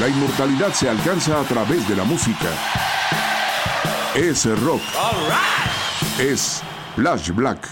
La inmortalidad se alcanza a través de la música. Es rock. Es Flash Black.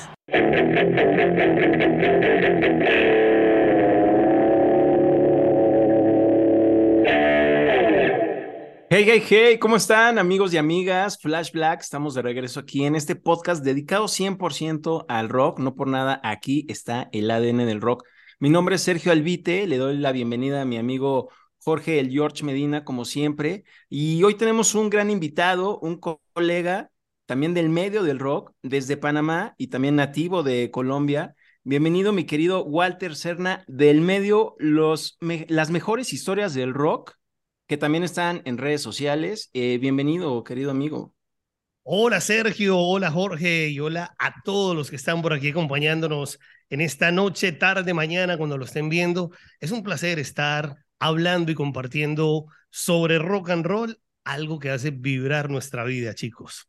Hey, hey, hey, ¿cómo están amigos y amigas? Flash Black, estamos de regreso aquí en este podcast dedicado 100% al rock, no por nada, aquí está el ADN del rock. Mi nombre es Sergio Albite, le doy la bienvenida a mi amigo Jorge El George Medina, como siempre, y hoy tenemos un gran invitado, un colega también del medio del rock, desde Panamá y también nativo de Colombia. Bienvenido, mi querido Walter Serna, del medio, los, las mejores historias del rock que también están en redes sociales. Eh, bienvenido, querido amigo. Hola Sergio, hola Jorge y hola a todos los que están por aquí acompañándonos en esta noche, tarde, mañana, cuando lo estén viendo. Es un placer estar hablando y compartiendo sobre rock and roll, algo que hace vibrar nuestra vida, chicos.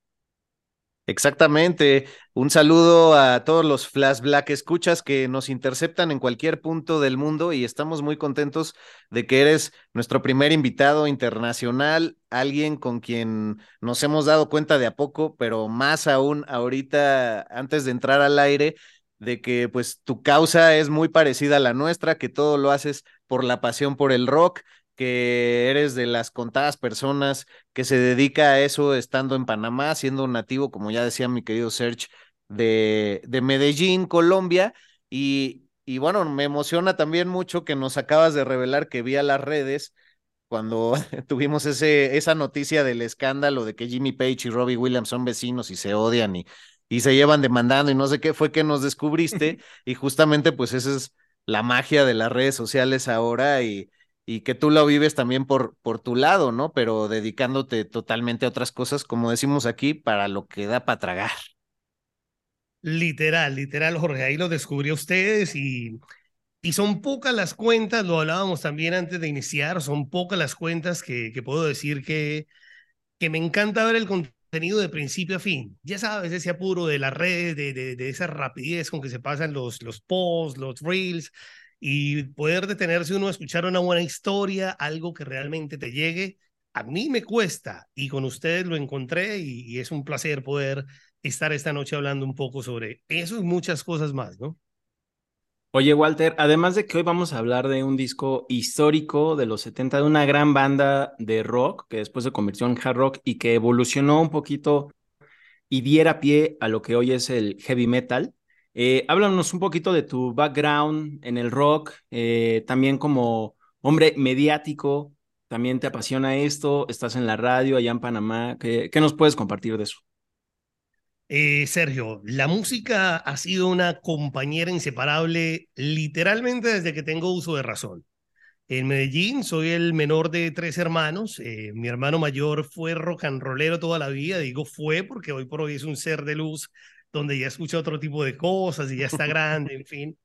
Exactamente. Un saludo a todos los Flash Black escuchas que nos interceptan en cualquier punto del mundo y estamos muy contentos de que eres nuestro primer invitado internacional, alguien con quien nos hemos dado cuenta de a poco, pero más aún ahorita, antes de entrar al aire, de que pues tu causa es muy parecida a la nuestra, que todo lo haces por la pasión por el rock que eres de las contadas personas que se dedica a eso estando en Panamá, siendo nativo, como ya decía mi querido Serge, de, de Medellín, Colombia. Y, y bueno, me emociona también mucho que nos acabas de revelar que vía las redes cuando tuvimos ese, esa noticia del escándalo de que Jimmy Page y Robbie Williams son vecinos y se odian y, y se llevan demandando y no sé qué fue que nos descubriste y justamente pues esa es la magia de las redes sociales ahora y, y que tú lo vives también por, por tu lado, ¿no? Pero dedicándote totalmente a otras cosas, como decimos aquí, para lo que da para tragar. Literal, literal, Jorge, ahí lo descubrió ustedes y, y son pocas las cuentas, lo hablábamos también antes de iniciar, son pocas las cuentas que, que puedo decir que, que me encanta ver el contenido de principio a fin. Ya sabes, ese apuro de las redes, de, de, de esa rapidez con que se pasan los, los posts, los reels, y poder detenerse uno a escuchar una buena historia, algo que realmente te llegue. A mí me cuesta y con ustedes lo encontré y, es un placer poder estar esta noche hablando un poco sobre eso y muchas cosas más, ¿no? Oye, Walter, además de que hoy vamos a hablar de un disco histórico de los 70 de una gran banda de rock que después se convirtió en hard rock y que evolucionó un poquito y diera pie a lo que hoy es el heavy metal, eh, háblanos un poquito de tu background en el rock, eh, también como hombre mediático, también te apasiona esto, estás en la radio allá en Panamá, ¿qué, qué nos puedes compartir de eso? Eh, Sergio, la música ha sido una compañera inseparable literalmente desde que tengo uso de razón. En Medellín soy el menor de tres hermanos. Eh, mi hermano mayor fue rock and rollero toda la vida. Digo fue porque hoy por hoy es un ser de luz donde ya escucha otro tipo de cosas y ya está grande, en fin.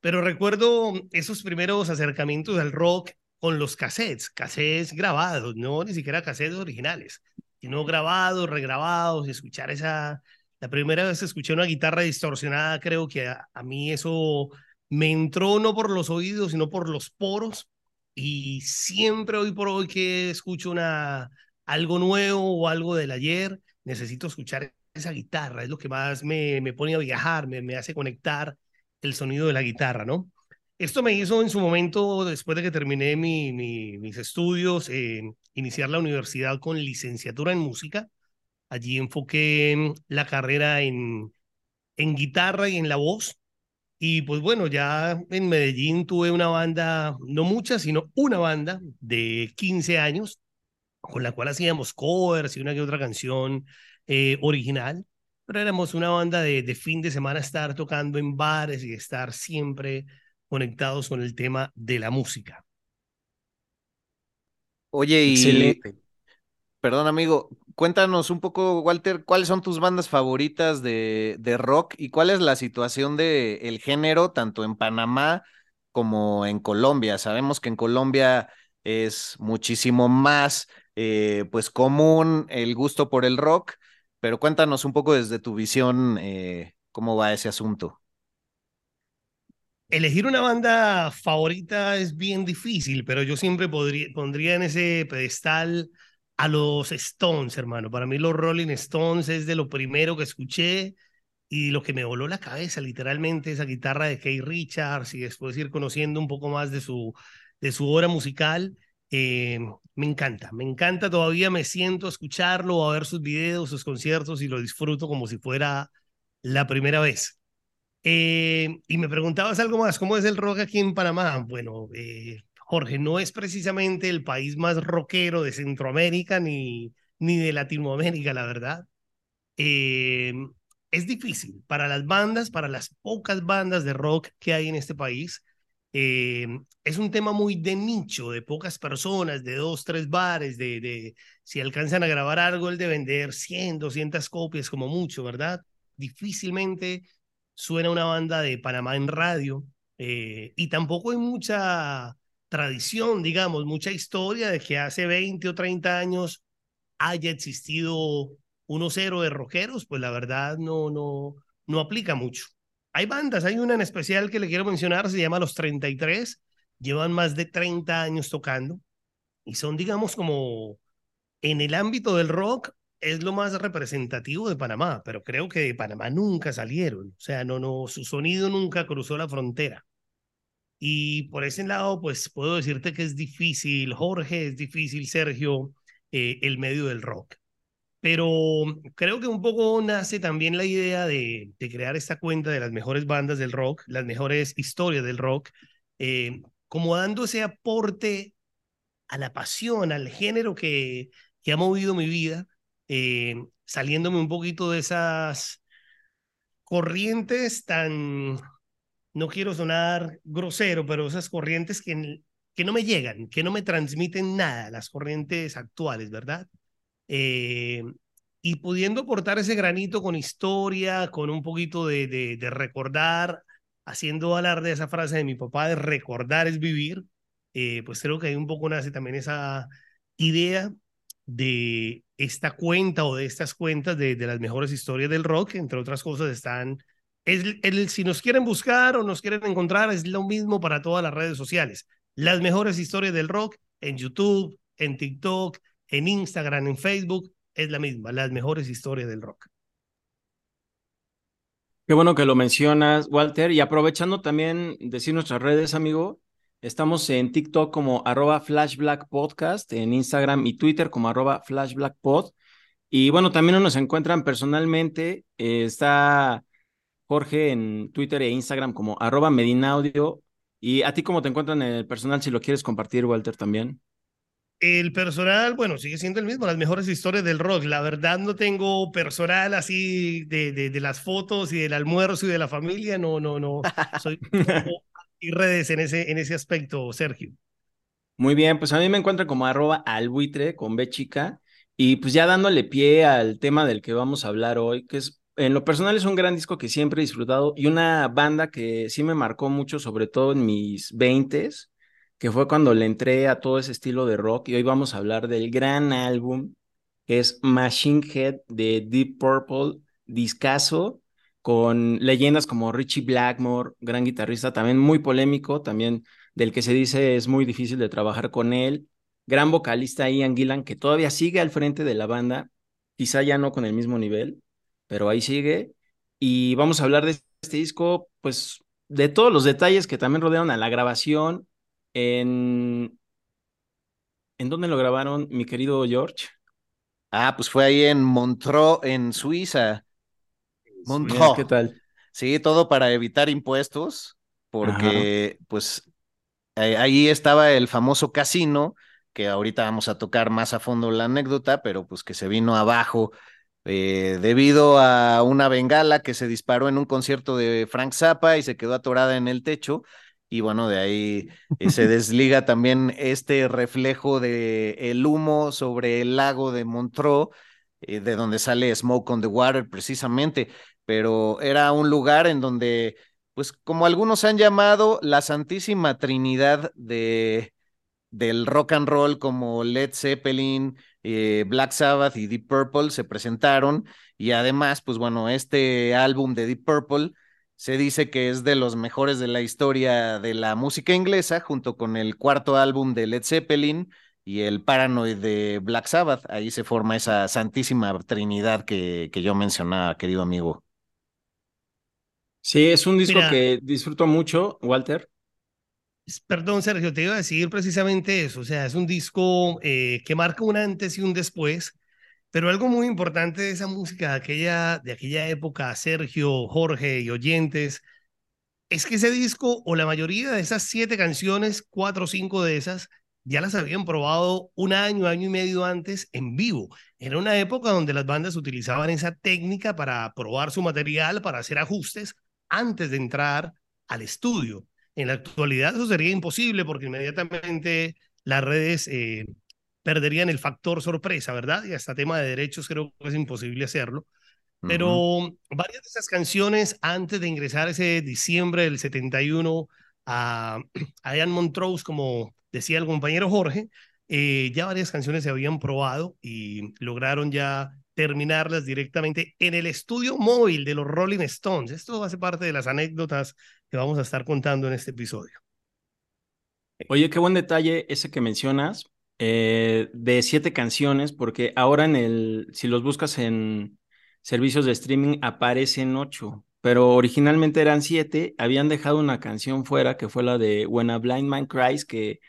Pero recuerdo esos primeros acercamientos al rock con los cassettes, cassettes grabados, no ni siquiera cassettes originales, sino grabados, regrabados, escuchar esa... La primera vez escuché una guitarra distorsionada, creo que a, mí eso me entró no por los oídos, sino por los poros. Y siempre hoy por hoy que escucho una, algo nuevo o algo del ayer, necesito escuchar esa guitarra, es lo que más me, me pone a viajar, me, me hace conectar el sonido de la guitarra, ¿no? Esto me hizo en su momento, después de que terminé mi, mis estudios, eh, iniciar la universidad con licenciatura en música. Allí enfoqué la carrera en, en guitarra y en la voz. Y pues bueno, ya en Medellín tuve una banda, no mucha, sino una banda de 15 años, con la cual hacíamos covers y una que otra canción eh, original. Pero éramos una banda de, de fin de semana estar tocando en bares y estar siempre conectados con el tema de la música. Oye, y perdón amigo, cuéntanos un poco, Walter, ¿cuáles son tus bandas favoritas de, rock y cuál es la situación del el género tanto en Panamá como en Colombia? Sabemos que en Colombia es muchísimo más eh, pues común el gusto por el rock, pero cuéntanos un poco desde tu visión eh, cómo va ese asunto. Elegir una banda favorita es bien difícil, pero yo siempre podría, pondría en ese pedestal a los Stones, hermano. Para mí los Rolling Stones es de lo primero que escuché y lo que me voló la cabeza, literalmente, esa guitarra de Keith Richards y después ir conociendo un poco más de su, de su obra musical. Eh, me encanta, me encanta, todavía me siento a escucharlo, a ver sus videos, sus conciertos y lo disfruto como si fuera la primera vez. Eh, y me preguntabas algo más, ¿cómo es el rock aquí en Panamá? Bueno, eh, Jorge, no es precisamente el país más rockero de Centroamérica ni, ni de Latinoamérica, la verdad. Eh, es difícil para las bandas, para las pocas bandas de rock que hay en este país. es un tema muy de nicho, de pocas personas, de dos, tres bares, de, de si alcanzan a grabar algo, el de vender 100, 200 copias como mucho, ¿verdad? Difícilmente suena una banda de Panamá en radio eh, y tampoco hay mucha tradición, digamos, mucha historia de que hace 20 o 30 años haya existido uno cero de rockeros, pues la verdad no, no, no aplica mucho. Hay bandas, hay una en especial que le quiero mencionar, se llama Los 33, llevan más de 30 años tocando y son, digamos, como en el ámbito del rock, es lo más representativo de Panamá, pero creo que de Panamá nunca salieron, o sea, no, no, su sonido nunca cruzó la frontera. Y por ese lado, pues puedo decirte que es difícil, Jorge, es difícil, Sergio, eh, el medio del rock. Pero creo que un poco nace también la idea de, de, crear esta cuenta de las mejores bandas del rock, las mejores historias del rock, eh, como dando ese aporte a la pasión, al género que, que ha movido mi vida eh, saliéndome un poquito de esas corrientes tan, no quiero sonar grosero, pero esas corrientes que, que no me llegan, que no me transmiten nada, las corrientes actuales, ¿verdad? Eh, y pudiendo aportar ese granito con historia, con un poquito de, de, recordar, haciendo alarde de esa frase de mi papá de recordar es vivir, eh, pues creo que hay un poco nace también esa idea de esta cuenta o de estas cuentas de, de las mejores historias del rock, entre otras cosas, están, el, si nos quieren buscar o nos quieren encontrar, es lo mismo para todas las redes sociales. Las mejores historias del rock en YouTube, en TikTok, en Instagram, en Facebook, es la misma, las mejores historias del rock. Qué bueno que lo mencionas, Walter. Y aprovechando también decir nuestras redes, amigo, Estamos en TikTok como arroba flashblackpodcast, en Instagram y Twitter como arroba flashblackpod. Y bueno, también nos encuentran personalmente. Eh, está Jorge en Twitter e Instagram como arroba medinaudio. ¿Y a ti cómo te encuentran en el personal si lo quieres compartir, Walter, también? El personal, bueno, sigue siendo el mismo, las mejores historias del rock. La verdad no tengo personal así de, de, de las fotos y del almuerzo y de la familia, no, no, no. Soy y redes en ese, en ese aspecto, Sergio? Muy bien, pues a mí me encuentran como arroba albuitre con B chica y pues ya dándole pie al tema del que vamos a hablar hoy, que es en lo personal es un gran disco que siempre he disfrutado y una banda que sí me marcó mucho, sobre todo en mis veintes, que fue cuando le entré a todo ese estilo de rock y hoy vamos a hablar del gran álbum que es Machine Head de Deep Purple, discaso con leyendas como Richie Blackmore, gran guitarrista, también muy polémico, también del que se dice es muy difícil de trabajar con él. Gran vocalista Ian Gillan, que todavía sigue al frente de la banda, quizá ya no con el mismo nivel, pero ahí sigue. Y vamos a hablar de este disco, pues de todos los detalles que también rodearon a la grabación, en... ¿En dónde lo grabaron, mi querido George? Ah, pues fue ahí en Montreux, en Suiza. Montreux. ¿Qué tal? Sí, todo para evitar impuestos, porque pues ahí estaba el famoso casino, que ahorita vamos a tocar más a fondo la anécdota, pero pues que se vino abajo eh, debido a una bengala que se disparó en un concierto de Frank Zappa y se quedó atorada en el techo. Y bueno, de ahí eh, se desliga también este reflejo de el humo sobre el lago de Montreux, eh, de donde sale Smoke on the Water precisamente, pero era un lugar en donde, pues como algunos han llamado, la Santísima Trinidad de, del rock and roll como Led Zeppelin, eh, Black Sabbath y Deep Purple se presentaron y además, pues bueno, este álbum de Deep Purple se dice que es de los mejores de la historia de la música inglesa, junto con el cuarto álbum de Led Zeppelin y el Paranoid de Black Sabbath. Ahí se forma esa santísima trinidad que, que yo mencionaba, querido amigo. Sí, es un disco que disfruto mucho, Walter. Perdón, Sergio, te iba a decir precisamente eso. O sea, es un disco eh, que marca un antes y un después pero algo muy importante de esa música de aquella, de aquella época, Sergio, Jorge y oyentes, es que ese disco o la mayoría de esas siete canciones, cuatro o cinco de esas, ya las habían probado un año, año y medio antes en vivo. Era una época donde las bandas utilizaban esa técnica para probar su material, para hacer ajustes antes de entrar al estudio. En la actualidad eso sería imposible porque inmediatamente las redes eh, perderían el factor sorpresa, ¿verdad? Y hasta tema de derechos creo que es imposible hacerlo. Pero varias de esas canciones, antes de ingresar ese diciembre del 71 a, a Ian Montrose, como decía el compañero Jorge, eh, ya varias canciones se habían probado y lograron ya terminarlas directamente en el estudio móvil de los Rolling Stones. Esto hace parte de las anécdotas que vamos a estar contando en este episodio. Oye, qué buen detalle ese que mencionas, eh, de siete canciones, porque ahora en el, si los buscas en servicios de streaming, aparecen ocho, pero originalmente eran siete, habían dejado una canción fuera, que fue la de When a Blind Man Cries, que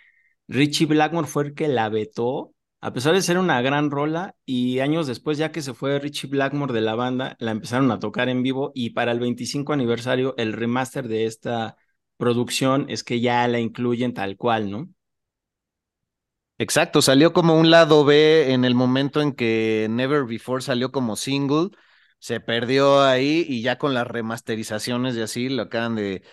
Richie Blackmore fue el que la vetó, a pesar de ser una gran rola, y años después, ya que se fue Richie Blackmore de la banda, la empezaron a tocar en vivo, y para el 25 aniversario, el remaster de esta producción es que ya la incluyen tal cual, ¿no? Exacto, salió como un lado B en el momento en que Never Before salió como single, se perdió ahí y ya con las remasterizaciones y así lo acaban de,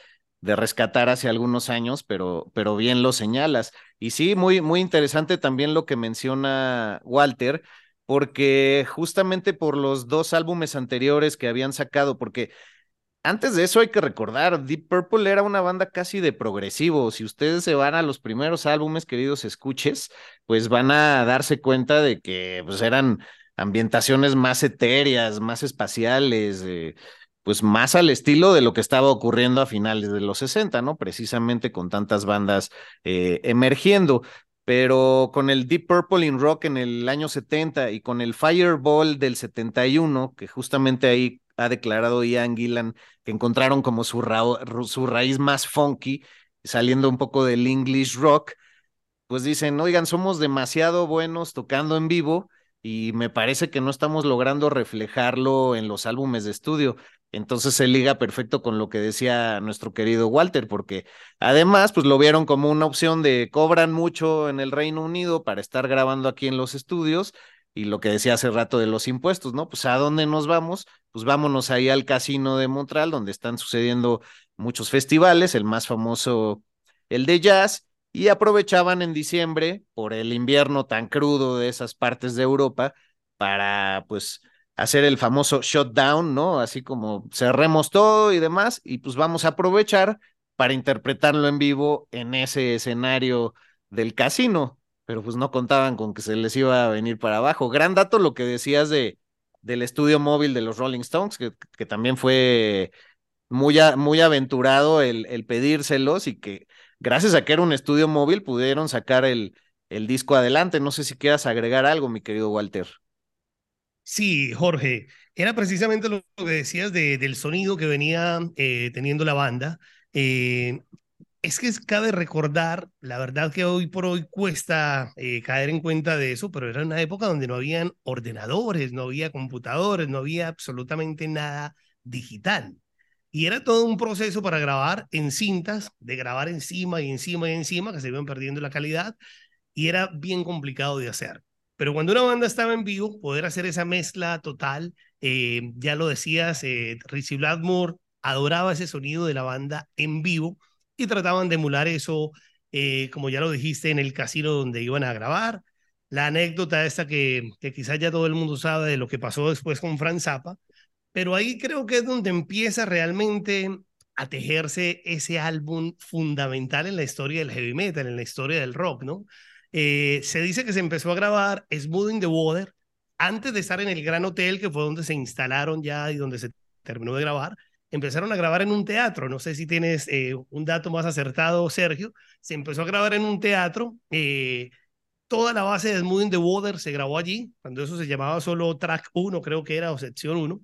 de rescatar hace algunos años, pero, pero bien lo señalas. Y sí, muy, muy interesante también lo que menciona Walter, porque justamente por los dos álbumes anteriores que habían sacado, porque antes de eso hay que recordar, Deep Purple era una banda casi de progresivo. Si ustedes se van a los primeros álbumes, queridos escuches, pues van a darse cuenta de que pues, eran ambientaciones más etéreas, más espaciales, eh, pues más al estilo de lo que estaba ocurriendo a finales de los 60, ¿no? Precisamente con tantas bandas eh, emergiendo. Pero con el Deep Purple in Rock en el año 70 y con el Fireball del 71, que justamente ahí ha declarado Ian Gillan que encontraron como su, su raíz más funky, saliendo un poco del English rock, pues dicen, oigan, somos demasiado buenos tocando en vivo y me parece que no estamos logrando reflejarlo en los álbumes de estudio. Entonces se liga perfecto con lo que decía nuestro querido Walter, porque además, pues lo vieron como una opción de cobran mucho en el Reino Unido para estar grabando aquí en los estudios y lo que decía hace rato de los impuestos, ¿no? Pues a dónde nos vamos? Pues vámonos ahí al casino de Montreal, donde están sucediendo muchos festivales, el más famoso, el de jazz, y aprovechaban en diciembre, por el invierno tan crudo de esas partes de Europa, para pues hacer el famoso shutdown, ¿no? Así como cerremos todo y demás, y pues vamos a aprovechar para interpretarlo en vivo en ese escenario del casino pero pues no contaban con que se les iba a venir para abajo. Gran dato lo que decías de, del estudio móvil de los Rolling Stones, que, que también fue muy, muy aventurado el, el, pedírselos y que gracias a que era un estudio móvil pudieron sacar el, el disco adelante. No sé si quieras agregar algo, mi querido Walter. Sí, Jorge, era precisamente lo que decías de, del sonido que venía eh, teniendo la banda. Eh, es que cabe recordar, la verdad que hoy por hoy cuesta eh, caer en cuenta de eso, pero era una época donde no habían ordenadores, no había computadores, no había absolutamente nada digital. Y era todo un proceso para grabar en cintas, de grabar encima y encima y encima, que se iban perdiendo la calidad, y era bien complicado de hacer. Pero cuando una banda estaba en vivo, poder hacer esa mezcla total, eh, ya lo decías, eh, Richie Blackmore adoraba ese sonido de la banda en vivo y trataban de emular eso, eh, como ya lo dijiste, en el casino donde iban a grabar. La anécdota esta que, que quizás ya todo el mundo sabe de lo que pasó después con Frank Zappa, pero ahí creo que es donde empieza realmente a tejerse ese álbum fundamental en la historia del heavy metal, en la historia del rock, ¿no? Eh, se dice que se empezó a grabar Smooth the Water antes de estar en el Gran Hotel, que fue donde se instalaron ya y donde se terminó de grabar empezaron a grabar en un teatro. No sé si tienes eh, un dato más acertado, Sergio. Se empezó a grabar en un teatro. Eh, toda la base de Smooth the Water se grabó allí, cuando eso se llamaba solo track 1, creo que era, o sección 1,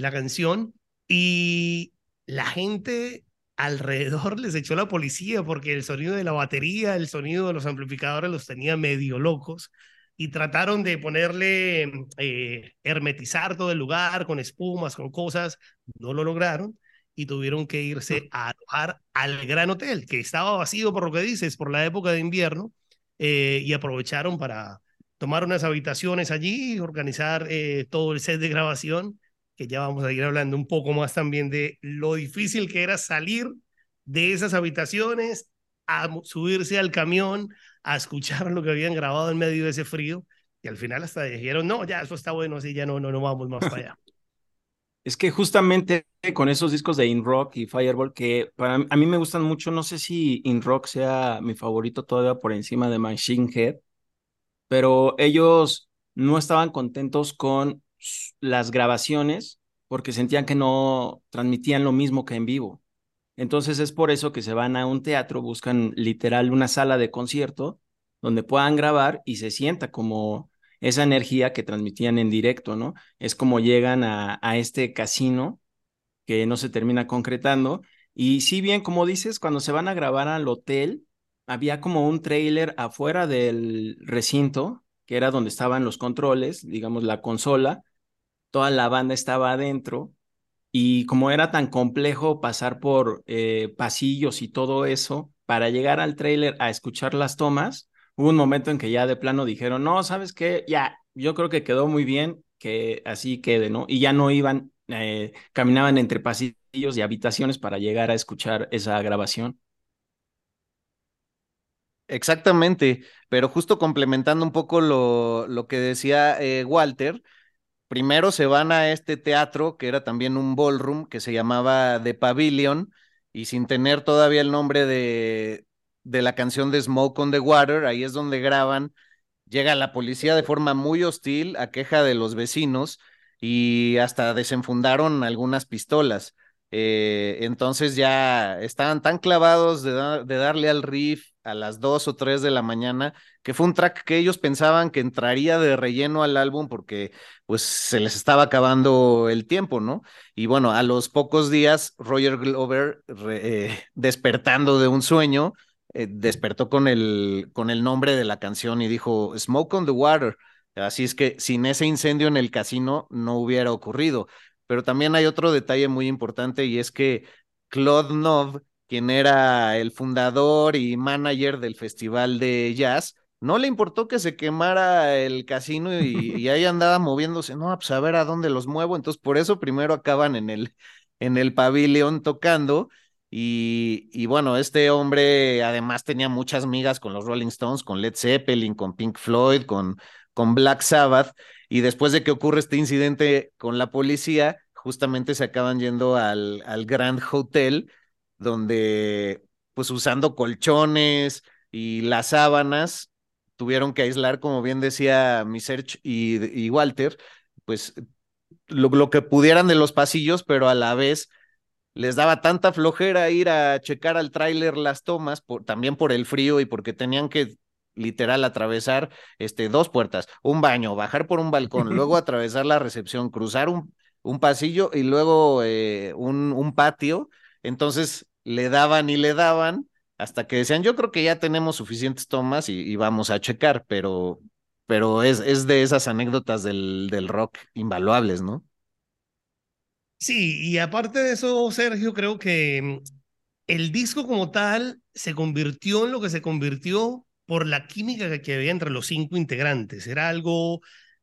la canción. Y la gente alrededor les echó la policía porque el sonido de la batería, el sonido de los amplificadores los tenía medio locos y trataron de ponerle, eh, hermetizar todo el lugar con espumas, con cosas, no lo lograron y tuvieron que irse a alojar al Gran Hotel, que estaba vacío por lo que dices, por la época de invierno, eh, y aprovecharon para tomar unas habitaciones allí organizar eh, todo el set de grabación, que ya vamos a ir hablando un poco más también de lo difícil que era salir de esas habitaciones, a subirse al camión, a escuchar lo que habían grabado en medio de ese frío y al final hasta dijeron, no, ya eso está bueno, así ya no, no, no vamos más para allá. Es que justamente con esos discos de In Rock y Fireball, que para a mí me gustan mucho, no sé si In Rock sea mi favorito todavía por encima de Machine Head, pero ellos no estaban contentos con las grabaciones porque sentían que no transmitían lo mismo que en vivo. Entonces es por eso que se van a un teatro, buscan literal una sala de concierto donde puedan grabar y se sienta como esa energía que transmitían en directo, ¿no? Es como llegan a, a este casino que no se termina concretando. Y si bien, como dices, cuando se van a grabar al hotel, había como un trailer afuera del recinto, que era donde estaban los controles, digamos, la consola, toda la banda estaba adentro y como era tan complejo pasar por eh, pasillos y todo eso, para llegar al tráiler a escuchar las tomas, hubo un momento en que ya de plano dijeron, no, ¿sabes qué? Ya, yo creo que quedó muy bien que así quede, ¿no? Y ya no iban, eh, caminaban entre pasillos y habitaciones para llegar a escuchar esa grabación. Exactamente, pero justo complementando un poco lo, lo que decía eh, Walter, primero se van a este teatro, que era también un ballroom, que se llamaba The Pavilion, y sin tener todavía el nombre de, de la canción de Smoke on the Water, ahí es donde graban. Llega la policía de forma muy hostil, a queja de los vecinos, y hasta desenfundaron algunas pistolas. Eh, entonces ya estaban tan clavados de, de darle al riff a las 2 o 3 de la mañana, que fue un track que ellos pensaban que entraría de relleno al álbum porque pues se les estaba acabando el tiempo, ¿no? Y bueno, a los pocos días, Roger Glover, eh, despertando de un sueño, eh, despertó con el, con el nombre de la canción y dijo, Smoke on the Water. Así es que sin ese incendio en el casino no hubiera ocurrido. Pero también hay otro detalle muy importante y es que Claude Nov quien era el fundador y manager del Festival de Jazz, no le importó que se quemara el casino y, ahí andaba moviéndose, no, pues a ver a dónde los muevo, entonces por eso primero acaban en el, en el pabellón tocando. Y, y, bueno, este hombre además tenía muchas migas con los Rolling Stones, con Led Zeppelin, con Pink Floyd, con, con Black Sabbath. Y después de que ocurre este incidente con la policía, justamente se acaban yendo al, al Grand Hotel donde pues usando colchones y las sábanas tuvieron que aislar, como bien decía mi Search y, Walter, pues lo, que pudieran de los pasillos, pero a la vez les daba tanta flojera ir a checar al tráiler las tomas, por, también por el frío y porque tenían que literal atravesar este, dos puertas, un baño, bajar por un balcón, luego atravesar la recepción, cruzar un, un pasillo y luego eh, un, un patio entonces le daban y le daban hasta que decían, yo creo que ya tenemos suficientes tomas y, vamos a checar, pero, pero es, es de esas anécdotas del, del rock invaluables, ¿no? Sí, y aparte de eso, Sergio, creo que mm, el disco como tal se convirtió en lo que se convirtió por la química que había entre los cinco integrantes. Era algo,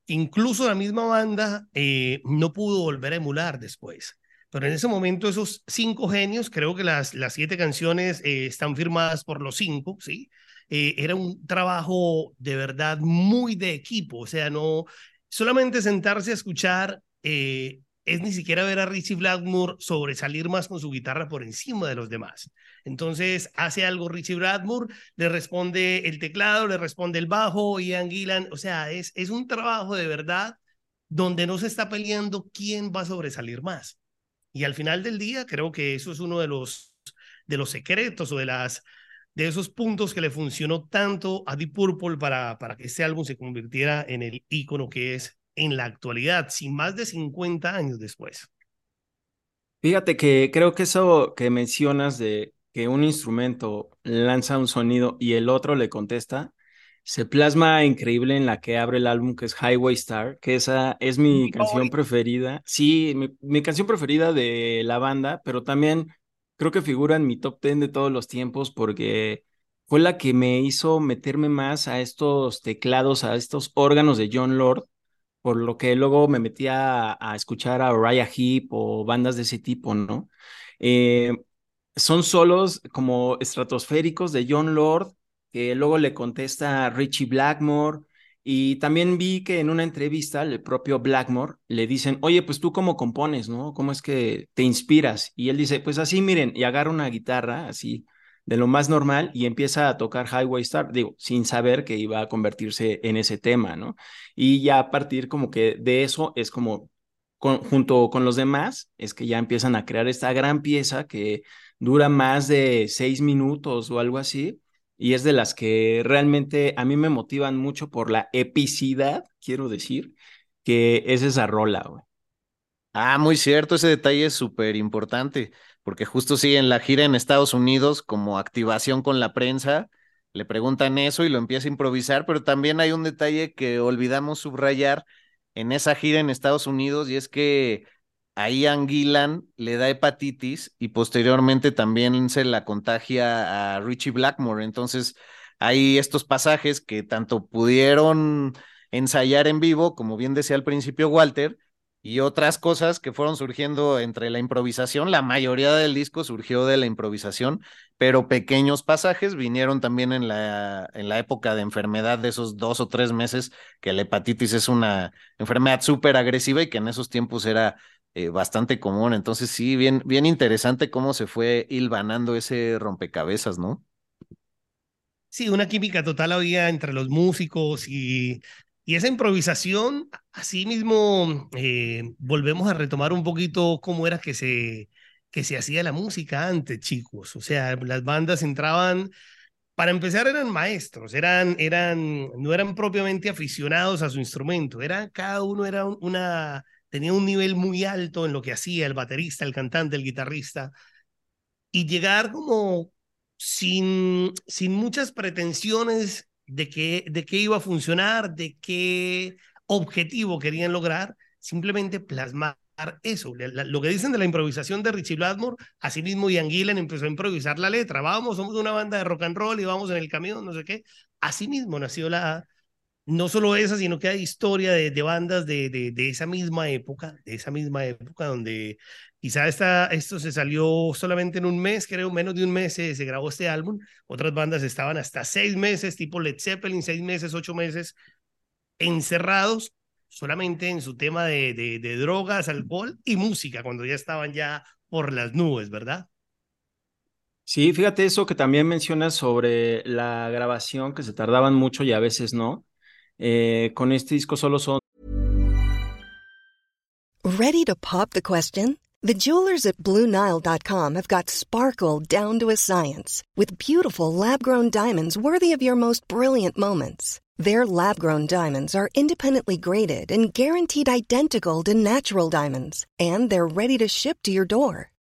incluso la misma banda eh, no pudo volver a emular después. Pero en ese momento esos cinco genios, creo que las, las siete canciones eh, están firmadas por los cinco, ¿sí? Eh, era un trabajo de verdad muy de equipo, o sea, no solamente sentarse a escuchar eh, es ni siquiera ver a Richie Blackmore sobresalir más con su guitarra por encima de los demás. Entonces hace algo Richie Blackmore, le responde el teclado, le responde el bajo, Ian Gillan, o sea, es, es un trabajo de verdad donde no se está peleando quién va a sobresalir más. Y al final del día creo que eso es uno de los, de los secretos o de, las, de esos puntos que le funcionó tanto a Deep Purple para, para que este álbum se convirtiera en el ícono que es en la actualidad, sin más de 50 años después. Fíjate que creo que eso que mencionas de que un instrumento lanza un sonido y el otro le contesta, se plasma increíble en la que abre el álbum, que es Highway Star, que esa es mi canción preferida. Sí, mi, canción preferida de la banda, pero también creo que figura en mi top 10 de todos los tiempos porque fue la que me hizo meterme más a estos teclados, a estos órganos de John Lord, por lo que luego me metía a, escuchar a Uriah Heep o bandas de ese tipo, ¿no? Eh, son solos como estratosféricos de John Lord que luego le contesta Richie Blackmore. Y también vi que en una entrevista el propio Blackmore le dicen, oye, pues tú cómo compones, ¿no? ¿Cómo es que te inspiras? Y él dice, pues así, miren, y agarra una guitarra así de lo más normal y empieza a tocar Highway Star, digo, sin saber que iba a convertirse en ese tema, ¿no? Y ya a partir como que de eso es como, junto con los demás, es que ya empiezan a crear esta gran pieza que dura más de seis minutos o algo así, y es de las que realmente a mí me motivan mucho por la epicidad, quiero decir, que es esa rola, güey. Ah, muy cierto, ese detalle es súper importante, porque justo sí, en la gira en Estados Unidos, como activación con la prensa, le preguntan eso y lo empieza a improvisar, pero también hay un detalle que olvidamos subrayar en esa gira en Estados Unidos y es que a Ian le da hepatitis y posteriormente también se la contagia a Richie Blackmore. Entonces, hay estos pasajes que tanto pudieron ensayar en vivo, como bien decía al principio Walter, y otras cosas que fueron surgiendo entre la improvisación. La mayoría del disco surgió de la improvisación, pero pequeños pasajes vinieron también en la, en la época de enfermedad de esos dos o tres meses, que la hepatitis es una enfermedad súper agresiva y que en esos tiempos era eh, bastante común. Entonces, sí, bien, bien interesante cómo se fue hilvanando ese rompecabezas, ¿no? Sí, una química total había entre los músicos y, y esa improvisación, así mismo eh, volvemos a retomar un poquito cómo era que se, que se hacía la música antes, chicos. O sea, las bandas entraban, para empezar eran maestros, eran, eran, no eran propiamente aficionados a su instrumento, era, cada uno era una tenía un nivel muy alto en lo que hacía el baterista, el cantante, el guitarrista, y llegar como sin, sin muchas pretensiones de qué, de qué iba a funcionar, de qué objetivo querían lograr, simplemente plasmar eso. Lo que dicen de la improvisación de Richie Blackmore, así mismo Ian Gillen empezó a improvisar la letra. Vamos, somos una banda de rock and roll y vamos en el camión, no sé qué. Así mismo nació la, no solo esa, sino que hay historia de, bandas de, de, esa misma época, de esa misma época donde quizá esta, esto se salió solamente en un mes, creo, menos de un mes se, grabó este álbum. Otras bandas estaban hasta seis meses, tipo Led Zeppelin, seis meses, ocho meses, encerrados solamente en su tema de, de drogas, alcohol y música, cuando ya estaban ya por las nubes, ¿verdad? Sí, fíjate eso que también mencionas sobre la grabación, que se tardaban mucho y a veces no. Eh, con este disco solo son. Ready to pop the question? The jewelers at BlueNile.com have got sparkle down to a science with beautiful lab-grown diamonds worthy of your most brilliant moments. Their lab-grown diamonds are independently graded and guaranteed identical to natural diamonds, and they're ready to ship to your door.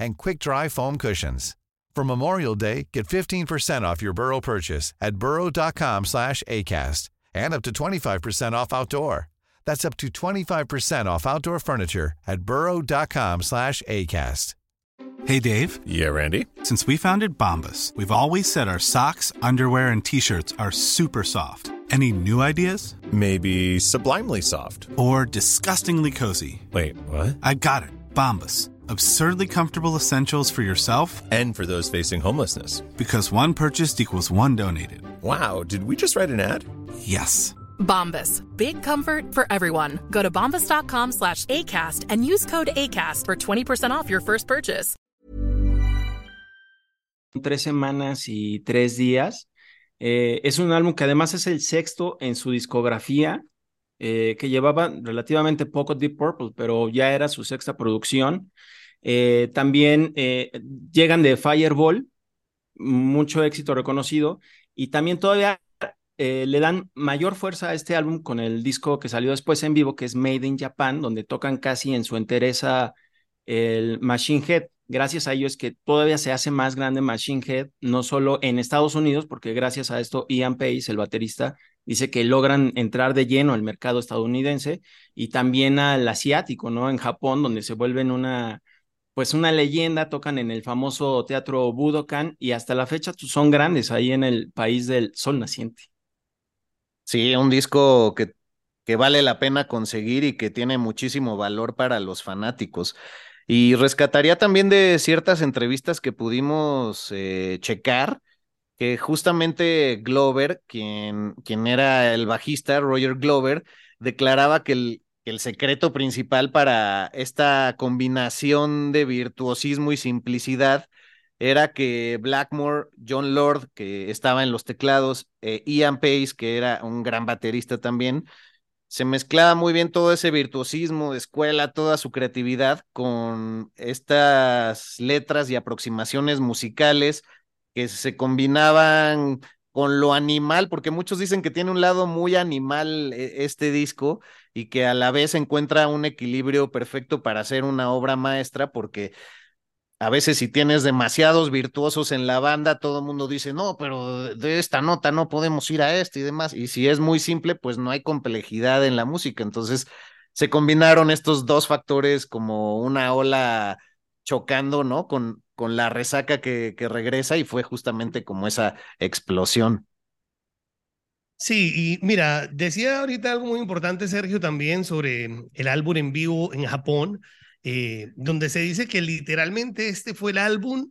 and quick-dry foam cushions. For Memorial Day, get 15% off your Burrow purchase at burrow.com slash ACAST and up to 25% off outdoor. That's up to 25% off outdoor furniture at burrow.com slash ACAST. Hey, Dave. Yeah, Randy. Since we founded Bombus, we've always said our socks, underwear, and T-shirts are super soft. Any new ideas? Maybe sublimely soft. Or disgustingly cozy. Wait, what? I got it. Bombus. Absurdly comfortable essentials for yourself and for those facing homelessness. Because one purchased equals one donated. Wow, did we just write an ad? Yes. Bombas. Big comfort for everyone. Go to bombas.com slash ACAST and use code ACAST for 20% off your first purchase. Tres semanas y tres días. Eh, es un álbum que además es el sexto en su discografía, eh, que llevaba relativamente poco Deep Purple, pero ya era su sexta producción. Eh, también eh, llegan de Fireball, mucho éxito reconocido, y también todavía le dan mayor fuerza a este álbum con el disco que salió después en vivo, que es Made in Japan, donde tocan casi en su entereza el Machine Head. Gracias a ello es que todavía se hace más grande Machine Head, no solo en Estados Unidos, porque gracias a esto Ian Pace, el baterista, dice que logran entrar de lleno al mercado estadounidense y también al asiático, ¿no? En Japón, donde se vuelven una, pues una leyenda, tocan en el famoso teatro Budokan y hasta la fecha son grandes ahí en el país del sol naciente. Sí, un disco que, que vale la pena conseguir y que tiene muchísimo valor para los fanáticos. Y rescataría también de ciertas entrevistas que pudimos eh, checar, que justamente Glover, quien, quien era el bajista, Roger Glover, declaraba que el, el secreto principal para esta combinación de virtuosismo y simplicidad era que Blackmore, John Lord, que estaba en los teclados, eh, Ian Pace, que era un gran baterista también, se mezclaba muy bien todo ese virtuosismo de escuela, toda su creatividad con estas letras y aproximaciones musicales que se combinaban con lo animal, porque muchos dicen que tiene un lado muy animal eh, este disco y que a la vez encuentra un equilibrio perfecto para hacer una obra maestra, porque a veces si tienes demasiados virtuosos en la banda, todo el mundo dice, no, pero de esta nota no podemos ir a esto y demás. Y si es muy simple, pues no hay complejidad en la música. Entonces se combinaron estos dos factores como una ola chocando, ¿no? Con, con la resaca que, regresa y fue justamente como esa explosión. Sí, y mira, decía ahorita algo muy importante, Sergio, también sobre el álbum en vivo en Japón. Eh, donde se dice que literalmente este fue el álbum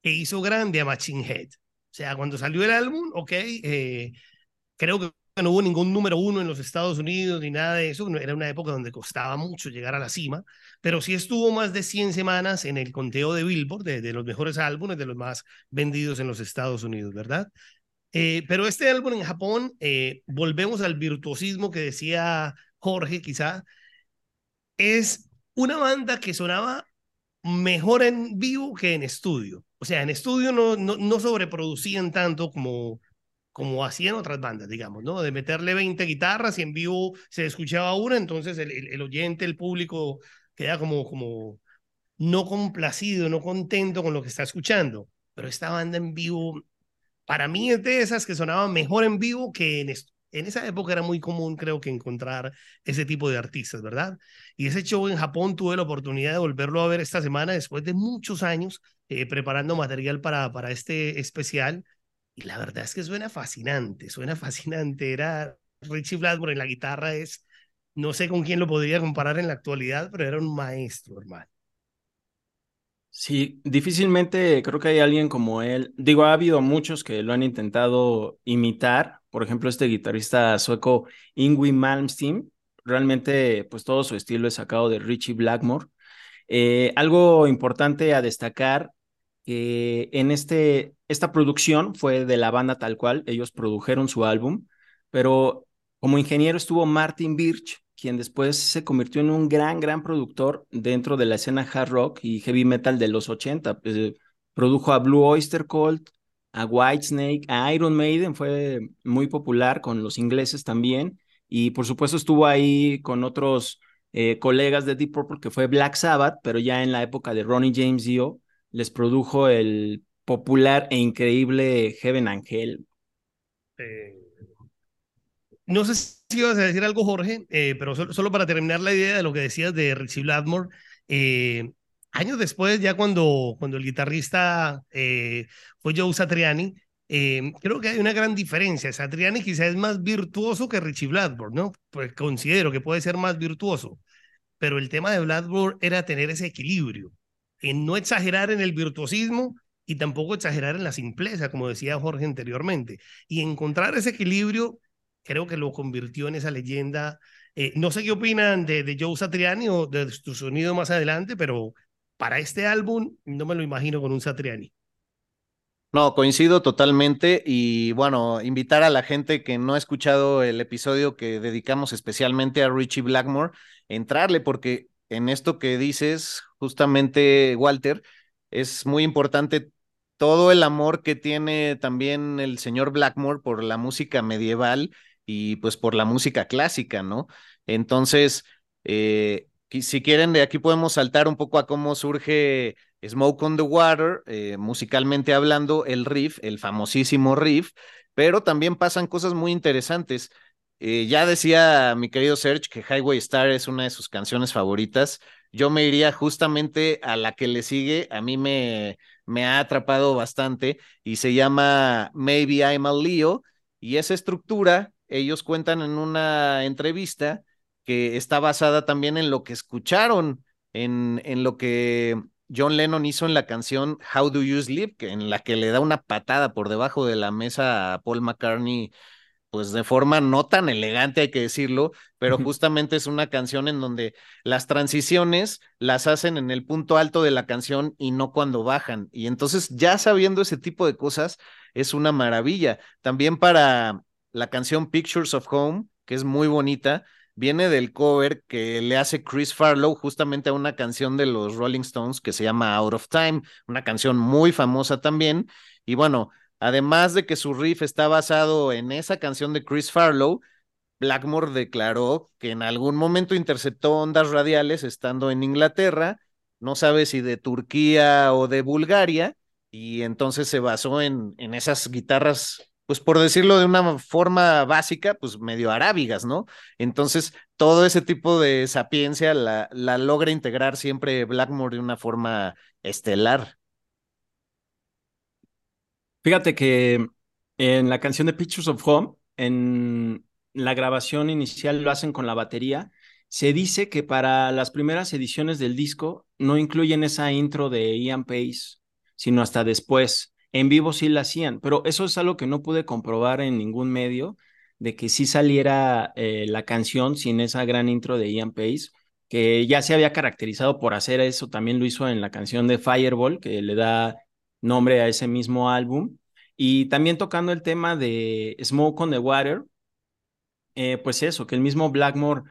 que hizo grande a Machine Head. O sea, cuando salió el álbum, ok, eh, creo que no hubo ningún número uno en los Estados Unidos ni nada de eso. Era una época donde costaba mucho llegar a la cima, pero sí estuvo más de 100 semanas en el conteo de Billboard de, los mejores álbumes, de los más vendidos en los Estados Unidos, ¿verdad? Eh, pero este álbum en Japón, eh, volvemos al virtuosismo que decía Jorge, quizá, es una banda que sonaba mejor en vivo que en estudio. O sea, en estudio no, no, no sobreproducían tanto como, como hacían otras bandas, digamos, ¿no? De meterle 20 guitarras y en vivo se escuchaba una, entonces el, el, oyente, el público queda como, como no complacido, no contento con lo que está escuchando. Pero esta banda en vivo, para mí es de esas que sonaban mejor en vivo que en, estudio en esa época era muy común, creo que, encontrar ese tipo de artistas, ¿verdad? Y ese show en Japón tuve la oportunidad de volverlo a ver esta semana después de muchos años. eh, preparando material para, para este especial. Y la verdad es que suena fascinante, suena fascinante. Era Richie Blackmore en la guitarra, es, no sé con quién lo podría comparar en la actualidad, pero era un maestro, hermano. Sí, difícilmente creo que hay alguien como él. Digo, ha habido muchos que lo han intentado imitar. Por ejemplo, este guitarrista sueco Ingwie Malmsteen. Realmente, pues todo su estilo es sacado de Richie Blackmore. Eh, algo importante a destacar que en este, esta producción fue de la banda tal cual. Ellos produjeron su álbum, pero como ingeniero estuvo Martin Birch, quien después se convirtió en un gran, gran productor dentro de la escena hard rock y heavy metal de los 80. Pues, produjo a Blue Oyster Cult, a Whitesnake, a Iron Maiden, fue muy popular con los ingleses también. Y por supuesto estuvo ahí con otros eh, colegas de Deep Purple, que fue Black Sabbath, pero ya en la época de Ronnie James Dio, les produjo el popular e increíble Heaven Angel. Eh, no sé si ibas a decir algo, Jorge, eh, pero solo, para terminar la idea de lo que decías de Richie Blackmore. Eh, años después, ya cuando, cuando el guitarrista eh, fue Joe Satriani, creo que hay una gran diferencia. Satriani quizás es más virtuoso que Richie Blackmore, ¿no? Pues considero que puede ser más virtuoso. Pero el tema de Blackmore era tener ese equilibrio, en no exagerar en el virtuosismo y tampoco exagerar en la simpleza, como decía Jorge anteriormente, y encontrar ese equilibrio creo que lo convirtió en esa leyenda. Eh, no sé qué opinan de, de Joe Satriani o de su sonido más adelante, pero para este álbum no me lo imagino con un Satriani. No, coincido totalmente y bueno, invitar a la gente que no ha escuchado el episodio que dedicamos especialmente a Richie Blackmore, entrarle porque en esto que dices, justamente Walter, es muy importante todo el amor que tiene también el señor Blackmore por la música medieval y pues por la música clásica, ¿no? Entonces, eh, si quieren, de aquí podemos saltar un poco a cómo surge Smoke on the Water, eh, musicalmente hablando, el riff, el famosísimo riff, pero también pasan cosas muy interesantes. Eh, ya decía mi querido Serge que Highway Star es una de sus canciones favoritas. Yo me iría justamente a la que le sigue, a mí me, me ha atrapado bastante y se llama Maybe I'm a Leo. Y esa estructura ellos cuentan en una entrevista que está basada también en lo que escucharon, en, en lo que John Lennon hizo en la canción How Do You Sleep, en la que le da una patada por debajo de la mesa a Paul McCartney, pues de forma no tan elegante, hay que decirlo, pero justamente es una canción en donde las transiciones las hacen en el punto alto de la canción y no cuando bajan. Y entonces ya sabiendo ese tipo de cosas, es una maravilla. También para la canción Pictures of Home, que es muy bonita, viene del cover que le hace Chris Farlow justamente a una canción de los Rolling Stones que se llama Out of Time, una canción muy famosa también. Y bueno, además de que su riff está basado en esa canción de Chris Farlow, Blackmore declaró que en algún momento interceptó ondas radiales estando en Inglaterra, no sabe si de Turquía o de Bulgaria, y entonces se basó en, en esas guitarras pues por decirlo de una forma básica, pues medio arábigas, ¿no? Entonces, todo ese tipo de sapiencia la, la logra integrar siempre Blackmore de una forma estelar. Fíjate que en la canción de Pictures of Home, en la grabación inicial lo hacen con la batería. Se dice que para las primeras ediciones del disco no incluyen esa intro de Ian Pace, sino hasta después en vivo sí la hacían, pero eso es algo que no pude comprobar en ningún medio, de que sí saliera eh, la canción sin esa gran intro de Ian Pace, que ya se había caracterizado por hacer eso, también lo hizo en la canción de Fireball, que le da nombre a ese mismo álbum, y también tocando el tema de Smoke on the Water, eh, pues eso, que el mismo Blackmore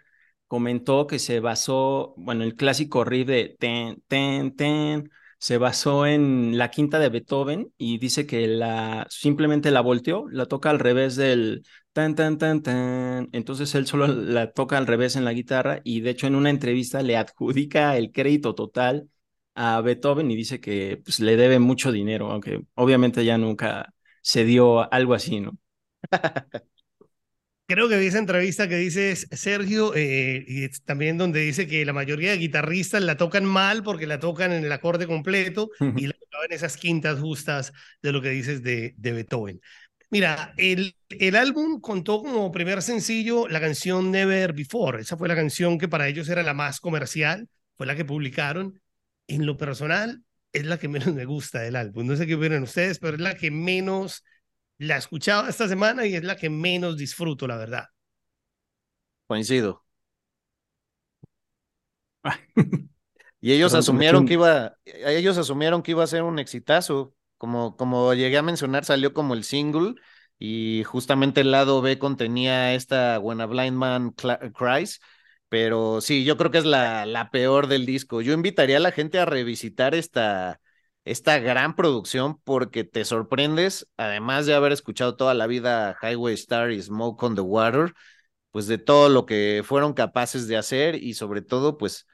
comentó que se basó, bueno, el clásico riff de ten, ten, ten, se basó en la quinta de Beethoven y dice que la simplemente la volteó, la toca al revés del tan tan tan tan. Entonces él solo la toca al revés en la guitarra y de hecho en una entrevista le adjudica el crédito total a Beethoven y dice que pues, le debe mucho dinero, aunque obviamente ya nunca se dio algo así, ¿no? Creo que vi esa entrevista que dices, Sergio, eh, y también donde dice que la mayoría de guitarristas la tocan mal porque la tocan en el acorde completo y la tocan en esas quintas justas de lo que dices de, de Beethoven. Mira, el, el álbum contó como primer sencillo la canción Never Before. Esa fue la canción que para ellos era la más comercial, fue la que publicaron. En lo personal, es la que menos me gusta del álbum. No sé qué opinan ustedes, pero es la que menos la escuchaba esta semana y es la que menos disfruto, la verdad. Coincido. y ellos asumieron que iba, ellos asumieron que iba a ser un exitazo. Como, como llegué a mencionar, salió como el single y justamente el lado B contenía esta When a Blind Man Cries. Pero sí, yo creo que es la, la peor del disco. Yo invitaría a la gente a revisitar esta, esta gran producción porque te sorprendes, además de haber escuchado toda la vida Highway Star y Smoke on the Water, pues de todo lo que fueron capaces de hacer y sobre todo, pues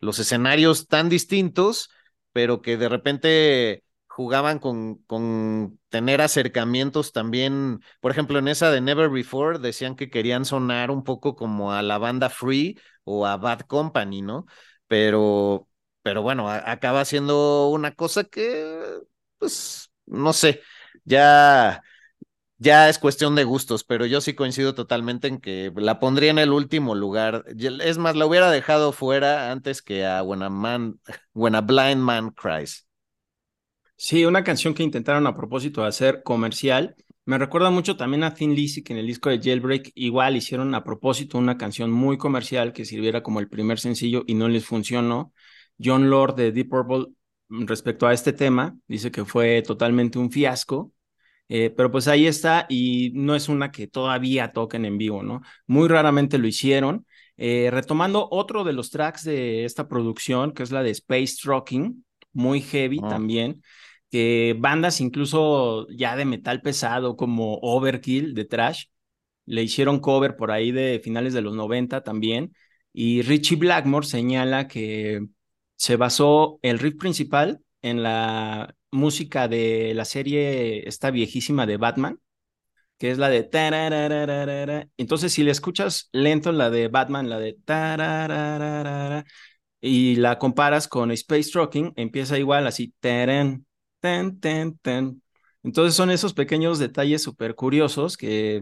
los escenarios tan distintos, pero que de repente jugaban con, con tener acercamientos también, por ejemplo, en esa de Never Before decían que querían sonar un poco como a la banda Free o a Bad Company, ¿no? Pero pero bueno, acaba siendo una cosa que, pues, no sé, ya, ya es cuestión de gustos, pero yo sí coincido totalmente en que la pondría en el último lugar. Es más, la hubiera dejado fuera antes que a When a, Man, When a Blind Man Cries. Sí, una canción que intentaron a propósito de hacer comercial. Me recuerda mucho también a Thin Lizzy, que en el disco de Jailbreak igual hicieron a propósito una canción muy comercial que sirviera como el primer sencillo y no les funcionó. John Lord de Deep Purple mm, respecto a este tema, dice que fue totalmente un fiasco, eh, pero pues ahí está y no es una que todavía toquen en vivo, ¿no? Muy raramente lo hicieron. Eh, retomando otro de los tracks de esta producción, que es la de Space Trucking, muy heavy ah. también, que bandas incluso ya de metal pesado como Overkill de Trash, le hicieron cover por ahí de finales de los 90 también, y Richie Blackmore señala que se basó el riff principal en la música de la serie esta viejísima de Batman, que es la de entonces si le escuchas lento la de Batman, la de y la comparas con Space Trucking, empieza igual así ten, ten, ten. Entonces son esos pequeños detalles súper curiosos que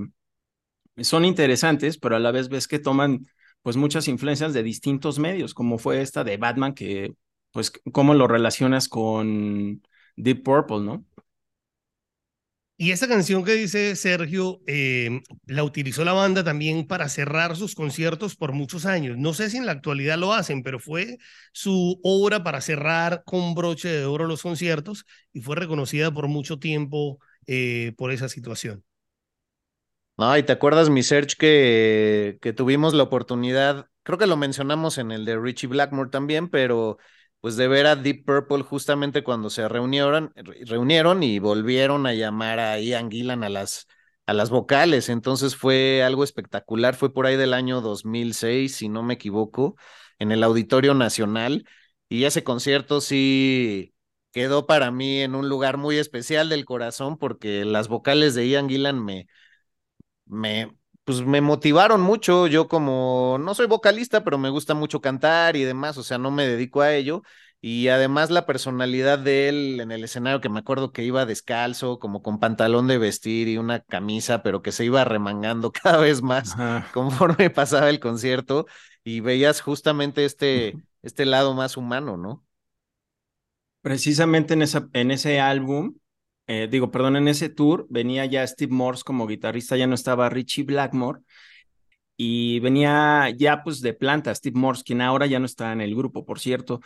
son interesantes, pero a la vez ves que toman pues muchas influencias de distintos medios, como fue esta de Batman, que pues cómo lo relacionas con Deep Purple, ¿no? Y esa canción que dice Sergio, em, la utilizó la banda también para cerrar sus conciertos por muchos años. No sé si en la actualidad lo hacen, pero fue su obra para cerrar con broche de oro los conciertos y fue reconocida por mucho tiempo eh, por esa situación. No, y te acuerdas, mi search, que, que tuvimos la oportunidad, creo que lo mencionamos en el de Richie Blackmore también, pero pues de ver a Deep Purple justamente cuando se reunieron, reunieron y volvieron a llamar a Ian Gillan a las, a las vocales. Entonces fue algo espectacular. Fue por ahí del año 2006, si no me equivoco, en el Auditorio Nacional. Y ese concierto sí quedó para mí en un lugar muy especial del corazón porque las vocales de Ian Gillan me, me, pues me motivaron mucho. Yo como no soy vocalista, pero me gusta mucho cantar y demás, o sea, no me dedico a ello. Y además la personalidad de él en el escenario, que me acuerdo que iba descalzo, como con pantalón de vestir y una camisa, pero que se iba remangando cada vez más conforme pasaba el concierto y veías justamente este, este lado más humano, ¿no? Precisamente en, esa, en ese álbum eh, digo, perdón, en ese tour venía ya Steve Morse como guitarrista, ya no estaba Richie Blackmore, y venía ya pues de planta Steve Morse, quien ahora ya no está en el grupo, por cierto,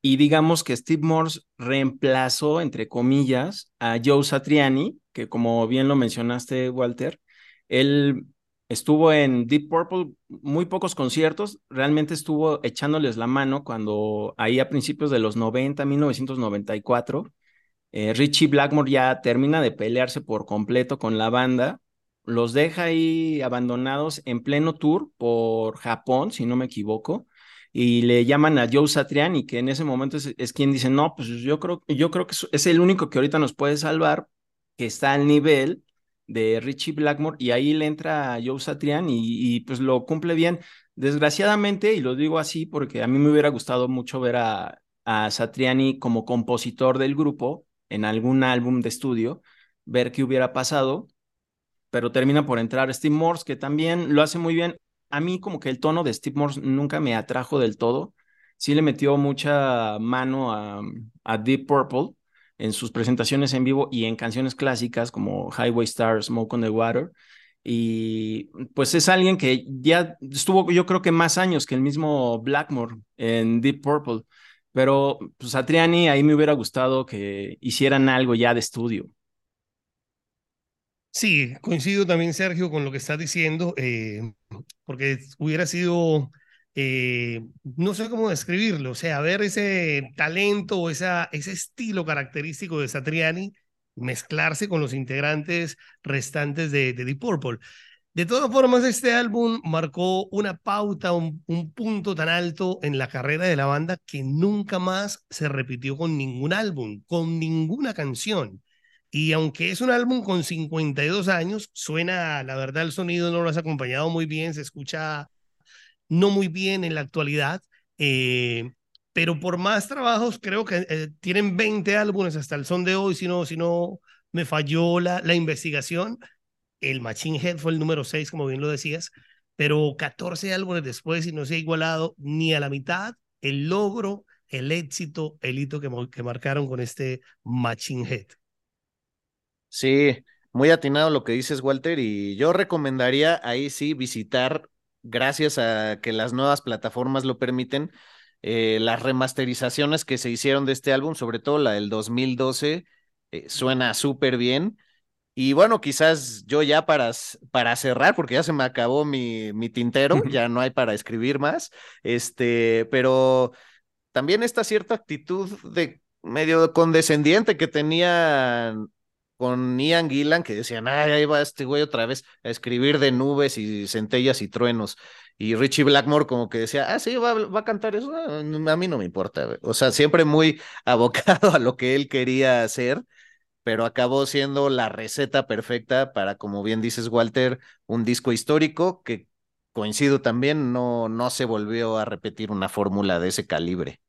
y digamos que Steve Morse reemplazó, entre comillas, a Joe Satriani, que como bien lo mencionaste, Walter, él estuvo en Deep Purple muy pocos conciertos, realmente estuvo echándoles la mano cuando ahí a principios de los 90, 1994, eh, Richie Blackmore ya termina de pelearse por completo con la banda, los deja ahí abandonados en pleno tour por Japón, si no me equivoco, y le llaman a Joe Satriani, que en ese momento es, quien dice, no, pues yo creo, yo creo que es el único que ahorita nos puede salvar, que está al nivel de Richie Blackmore y ahí le entra Joe Satriani y, y, pues lo cumple bien. Desgraciadamente, y lo digo así porque a mí me hubiera gustado mucho ver a, a Satriani como compositor del grupo en algún álbum de estudio, ver qué hubiera pasado, pero termina por entrar Steve Morse, que también lo hace muy bien. A mí como que el tono de Steve Morse nunca me atrajo del todo. Sí le metió mucha mano a, Deep Purple en sus presentaciones en vivo y en canciones clásicas como Highway Star, Smoke on the Water. Y pues es alguien que ya estuvo, yo creo que más años que el mismo Blackmore en Deep Purple. Pero pues a ahí me hubiera gustado que hicieran algo ya de estudio. Sí, coincido también, Sergio, con lo que estás diciendo, eh, porque hubiera sido, eh, no sé cómo describirlo, o sea, ver ese talento o esa, ese estilo característico de Satriani mezclarse con los integrantes restantes de, de Deep Purple. De todas formas, este álbum marcó una pauta, un, un, punto tan alto en la carrera de la banda que nunca más se repitió con ningún álbum, con ninguna canción. Y aunque es un álbum con 52 años, suena, la verdad, el sonido no lo has acompañado muy bien, se escucha no muy bien en la actualidad, eh, pero por más trabajos, creo que eh, tienen 20 álbumes hasta el son de hoy, si no, si no me falló la, la investigación. El Machine Head fue el número 6, como bien lo decías, pero 14 álbumes después y no se ha igualado ni a la mitad el logro, el éxito, el hito que, que marcaron con este Machine Head. Sí, muy atinado lo que dices, Walter, y yo recomendaría ahí sí visitar, gracias a que las nuevas plataformas lo permiten, eh, las remasterizaciones que se hicieron de este álbum, sobre todo la del 2012, eh, suena súper bien. Y bueno, quizás yo ya para, para cerrar, porque ya se me acabó mi, mi tintero, ya no hay para escribir más, este, pero también esta cierta actitud de medio condescendiente que tenían con Ian Gillan que decían, ay, ahí va este güey otra vez a escribir de nubes y centellas y truenos. Y Richie Blackmore como que decía, ah, sí, va, va a cantar eso, ah, a mí no me importa. O sea, siempre muy abocado a lo que él quería hacer, pero acabó siendo la receta perfecta para, como bien dices, Walter, un disco histórico que coincido también, no, no se volvió a repetir una fórmula de ese calibre.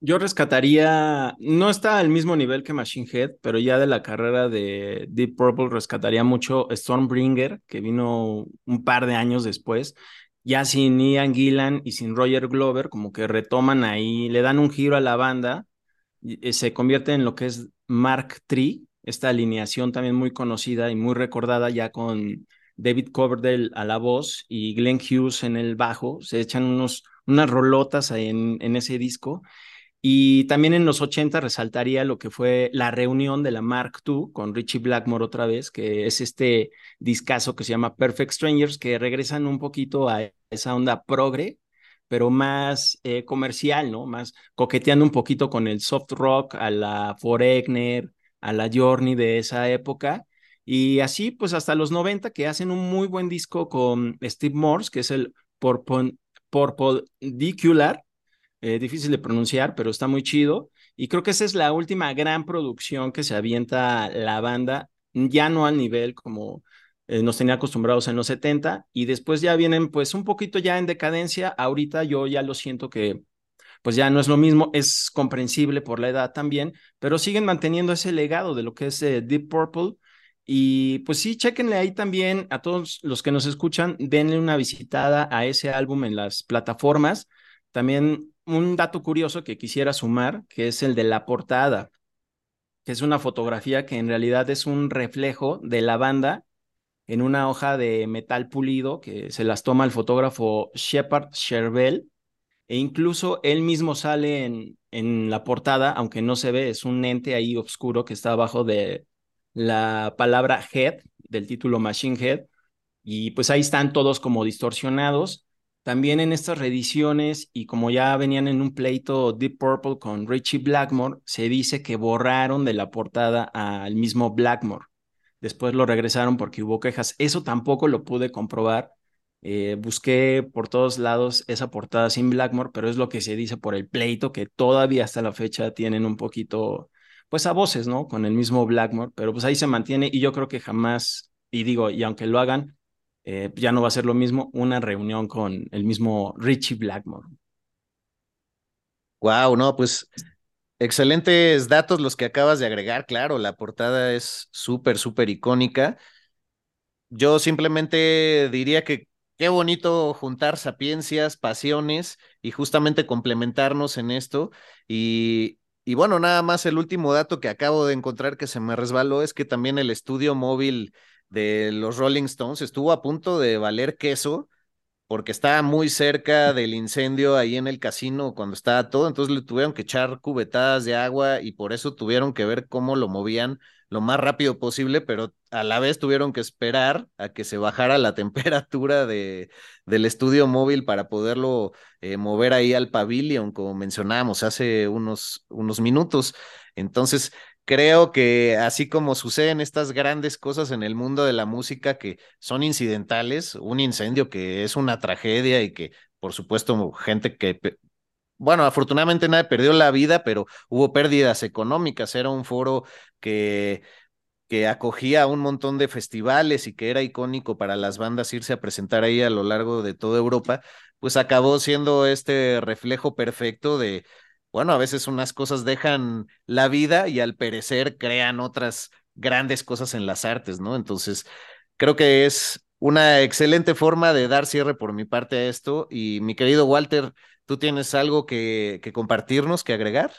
Yo rescataría, no está al mismo nivel que Machine Head, pero ya de la carrera de Deep Purple rescataría mucho Stormbringer, que vino un par de años después, ya sin Ian Gillan y sin Roger Glover, como que retoman ahí, le dan un giro a la banda, se convierte en lo que es Mark III, esta alineación también muy conocida y muy recordada ya con David Coverdale a la voz y Glenn Hughes en el bajo, se echan unos, unas rolotas en, en ese disco. Y también en los 80 resaltaría lo que fue la reunión de la Mark II con Richie Blackmore otra vez, que es este discazo que se llama Perfect Strangers, que regresan un poquito a esa onda progre, pero más eh, comercial, ¿no? Más coqueteando un poquito con el soft rock, a la Foreigner, a la Journey de esa época. Y así, pues hasta los 90, que hacen un muy buen disco con Steve Morse, que es el Dicular eh, difícil de pronunciar, pero está muy chido. Y creo que esa es la última gran producción que se avienta la banda, ya no al nivel como eh, nos tenía acostumbrados en los 70, y después ya vienen pues un poquito ya en decadencia. Ahorita yo ya lo siento que pues ya no es lo mismo, es comprensible por la edad también, pero siguen manteniendo ese legado de lo que es eh, Deep Purple. Y pues sí, chequenle ahí también a todos los que nos escuchan, denle una visitada a ese álbum en las plataformas. También un dato curioso que quisiera sumar, que es el de la portada, que es una fotografía que en realidad es un reflejo de la banda en una hoja de metal pulido que se las toma el fotógrafo Shepard Shervell e incluso él mismo sale en, en la portada, aunque no se ve, es un ente ahí oscuro que está abajo de la palabra head, del título Machine Head, y pues ahí están todos como distorsionados también en estas reediciones, y como ya venían en un pleito Deep Purple con Richie Blackmore, se dice que borraron de la portada al mismo Blackmore. Después lo regresaron porque hubo quejas. Eso tampoco lo pude comprobar. Eh, busqué por todos lados esa portada sin Blackmore, pero es lo que se dice por el pleito, que todavía hasta la fecha tienen un poquito, pues a voces, ¿no? Con el mismo Blackmore, pero pues ahí se mantiene y yo creo que jamás, y digo, y aunque lo hagan, eh, ya no va a ser lo mismo una reunión con el mismo Richie Blackmore. Wow, no, pues excelentes datos los que acabas de agregar, claro, la portada es súper, súper icónica. Yo simplemente diría que qué bonito juntar sapiencias, pasiones y justamente complementarnos en esto. Y, y bueno, nada más el último dato que acabo de encontrar que se me resbaló es que también el estudio móvil de los Rolling Stones estuvo a punto de valer queso porque estaba muy cerca del incendio ahí en el casino cuando estaba todo, entonces le tuvieron que echar cubetadas de agua y por eso tuvieron que ver cómo lo movían lo más rápido posible, pero a la vez tuvieron que esperar a que se bajara la temperatura de, del estudio móvil para poderlo eh, mover ahí al pavilion, como mencionábamos hace unos, unos minutos. Entonces, creo que así como suceden estas grandes cosas en el mundo de la música que son incidentales, un incendio que es una tragedia y que, por supuesto, gente que, bueno, afortunadamente nadie perdió la vida, pero hubo pérdidas económicas, era un foro que que acogía un montón de festivales y que era icónico para las bandas irse a presentar ahí a lo largo de toda Europa, pues acabó siendo este reflejo perfecto de bueno, a veces unas cosas dejan la vida y al perecer crean otras grandes cosas en las artes, ¿no? Entonces, creo que es una excelente forma de dar cierre por mi parte a esto. Y mi querido Walter, ¿tú tienes algo que, compartirnos, que agregar?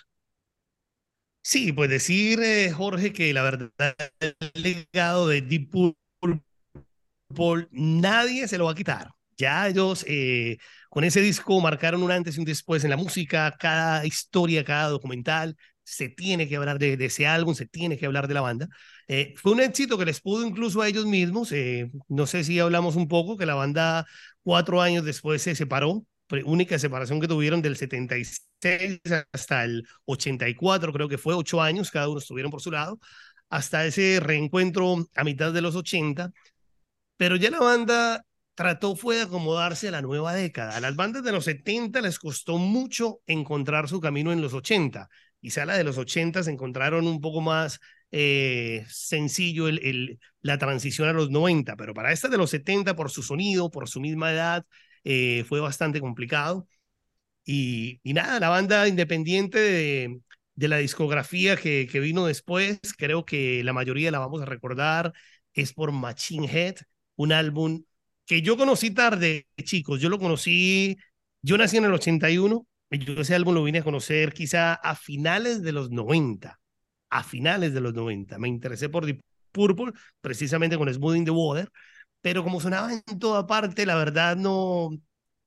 Sí, pues decir, eh, Jorge, que la verdad, el legado de Deep Purple, nadie se lo va a quitar. Ya ellos eh, con ese disco marcaron un antes y un después en la música, cada historia, cada documental, se tiene que hablar de, ese álbum, se tiene que hablar de la banda. Eh, fue un éxito que les pudo incluso a ellos mismos, eh, no sé si hablamos un poco, que la banda cuatro años después se separó, única separación que tuvieron del 76 hasta el 84, creo que fue ocho años, cada uno estuvieron por su lado, hasta ese reencuentro a mitad de los 80, pero ya la banda trató fue de acomodarse a la nueva década. A las bandas de los 70 les costó mucho encontrar su camino en los 80. Quizá la de los 80 se encontraron un poco más eh, sencillo la transición a los 90, pero para esta de los 70, por su sonido, por su misma edad, eh, fue bastante complicado. Y, nada, la banda independiente de, la discografía que vino después, creo que la mayoría la vamos a recordar, es por Machine Head, un álbum que yo conocí tarde, chicos. Yo lo conocí, yo nací en el 81, y yo ese álbum lo vine a conocer quizá a finales de los 90. A finales de los 90. Me interesé por Deep Purple, precisamente con Smooth in the Water, pero como sonaba en toda parte, la verdad no,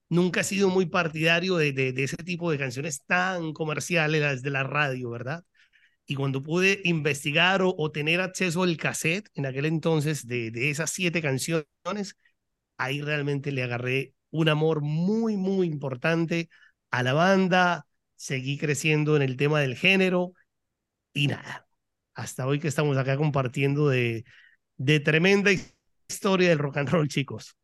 nunca he sido muy partidario de, de, ese tipo de canciones tan comerciales, las de la radio, ¿verdad? Y cuando pude investigar o, o tener acceso al cassette en aquel entonces de, de esas siete canciones, ahí realmente le agarré un amor muy, muy importante a la banda, seguí creciendo en el tema del género y nada, hasta hoy que estamos acá compartiendo de, de tremenda historia del rock and roll, chicos.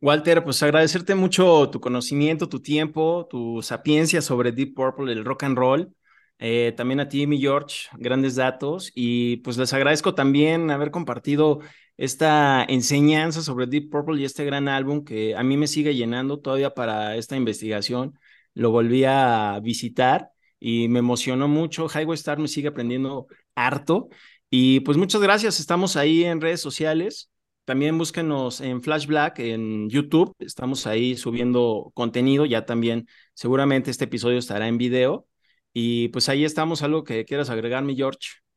Walter, pues agradecerte mucho tu conocimiento, tu tiempo, tu sapiencia sobre Deep Purple, el rock and roll. Eh, también a ti, mi George, grandes datos. Y pues les agradezco también haber compartido esta enseñanza sobre Deep Purple y este gran álbum que a mí me sigue llenando todavía para esta investigación. Lo volví a visitar y me emocionó mucho. Highway Star me sigue aprendiendo harto. Y pues muchas gracias. Estamos ahí en redes sociales. También búsquenos en Flash Black en YouTube. Estamos ahí subiendo contenido. Ya también seguramente este episodio estará en video. Y pues ahí estamos. ¿Algo que quieras agregar, mi George?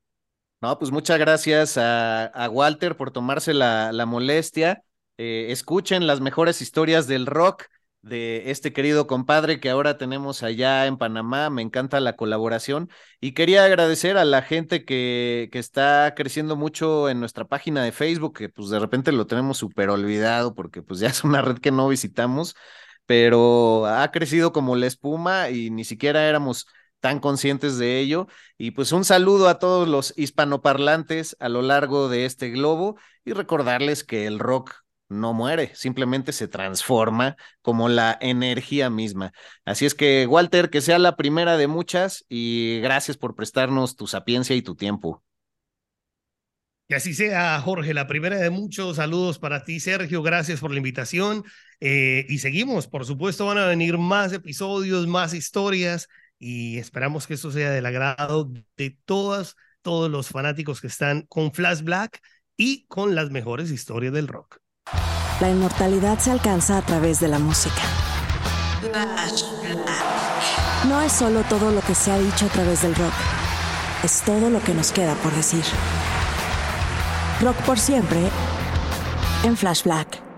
No, pues muchas gracias a, Walter por tomarse la, molestia. Eh, escuchen las mejores historias del rock de este querido compadre que ahora tenemos allá en Panamá. Me encanta la colaboración y quería agradecer a la gente que, que está creciendo mucho en nuestra página de Facebook, que pues de repente lo tenemos súper olvidado porque pues ya es una red que no visitamos, pero ha crecido como la espuma y ni siquiera éramos tan conscientes de ello. Y pues un saludo a todos los hispanoparlantes a lo largo de este globo y recordarles que el rock no muere, simplemente se transforma como la energía misma. Así es que, Walter, que sea la primera de muchas y gracias por prestarnos tu sapiencia y tu tiempo. Que así sea, Jorge, la primera de muchos saludos para ti, Sergio. Gracias por la invitación. Eh, y seguimos, por supuesto, van a venir más episodios, más historias y esperamos que esto sea del agrado de todas, todos los fanáticos que están con Flash Black y con las mejores historias del rock. La inmortalidad se alcanza a través de la música. No es solo todo lo que se ha dicho a través del rock, es todo lo que nos queda por decir. Rock por siempre en Flash Black.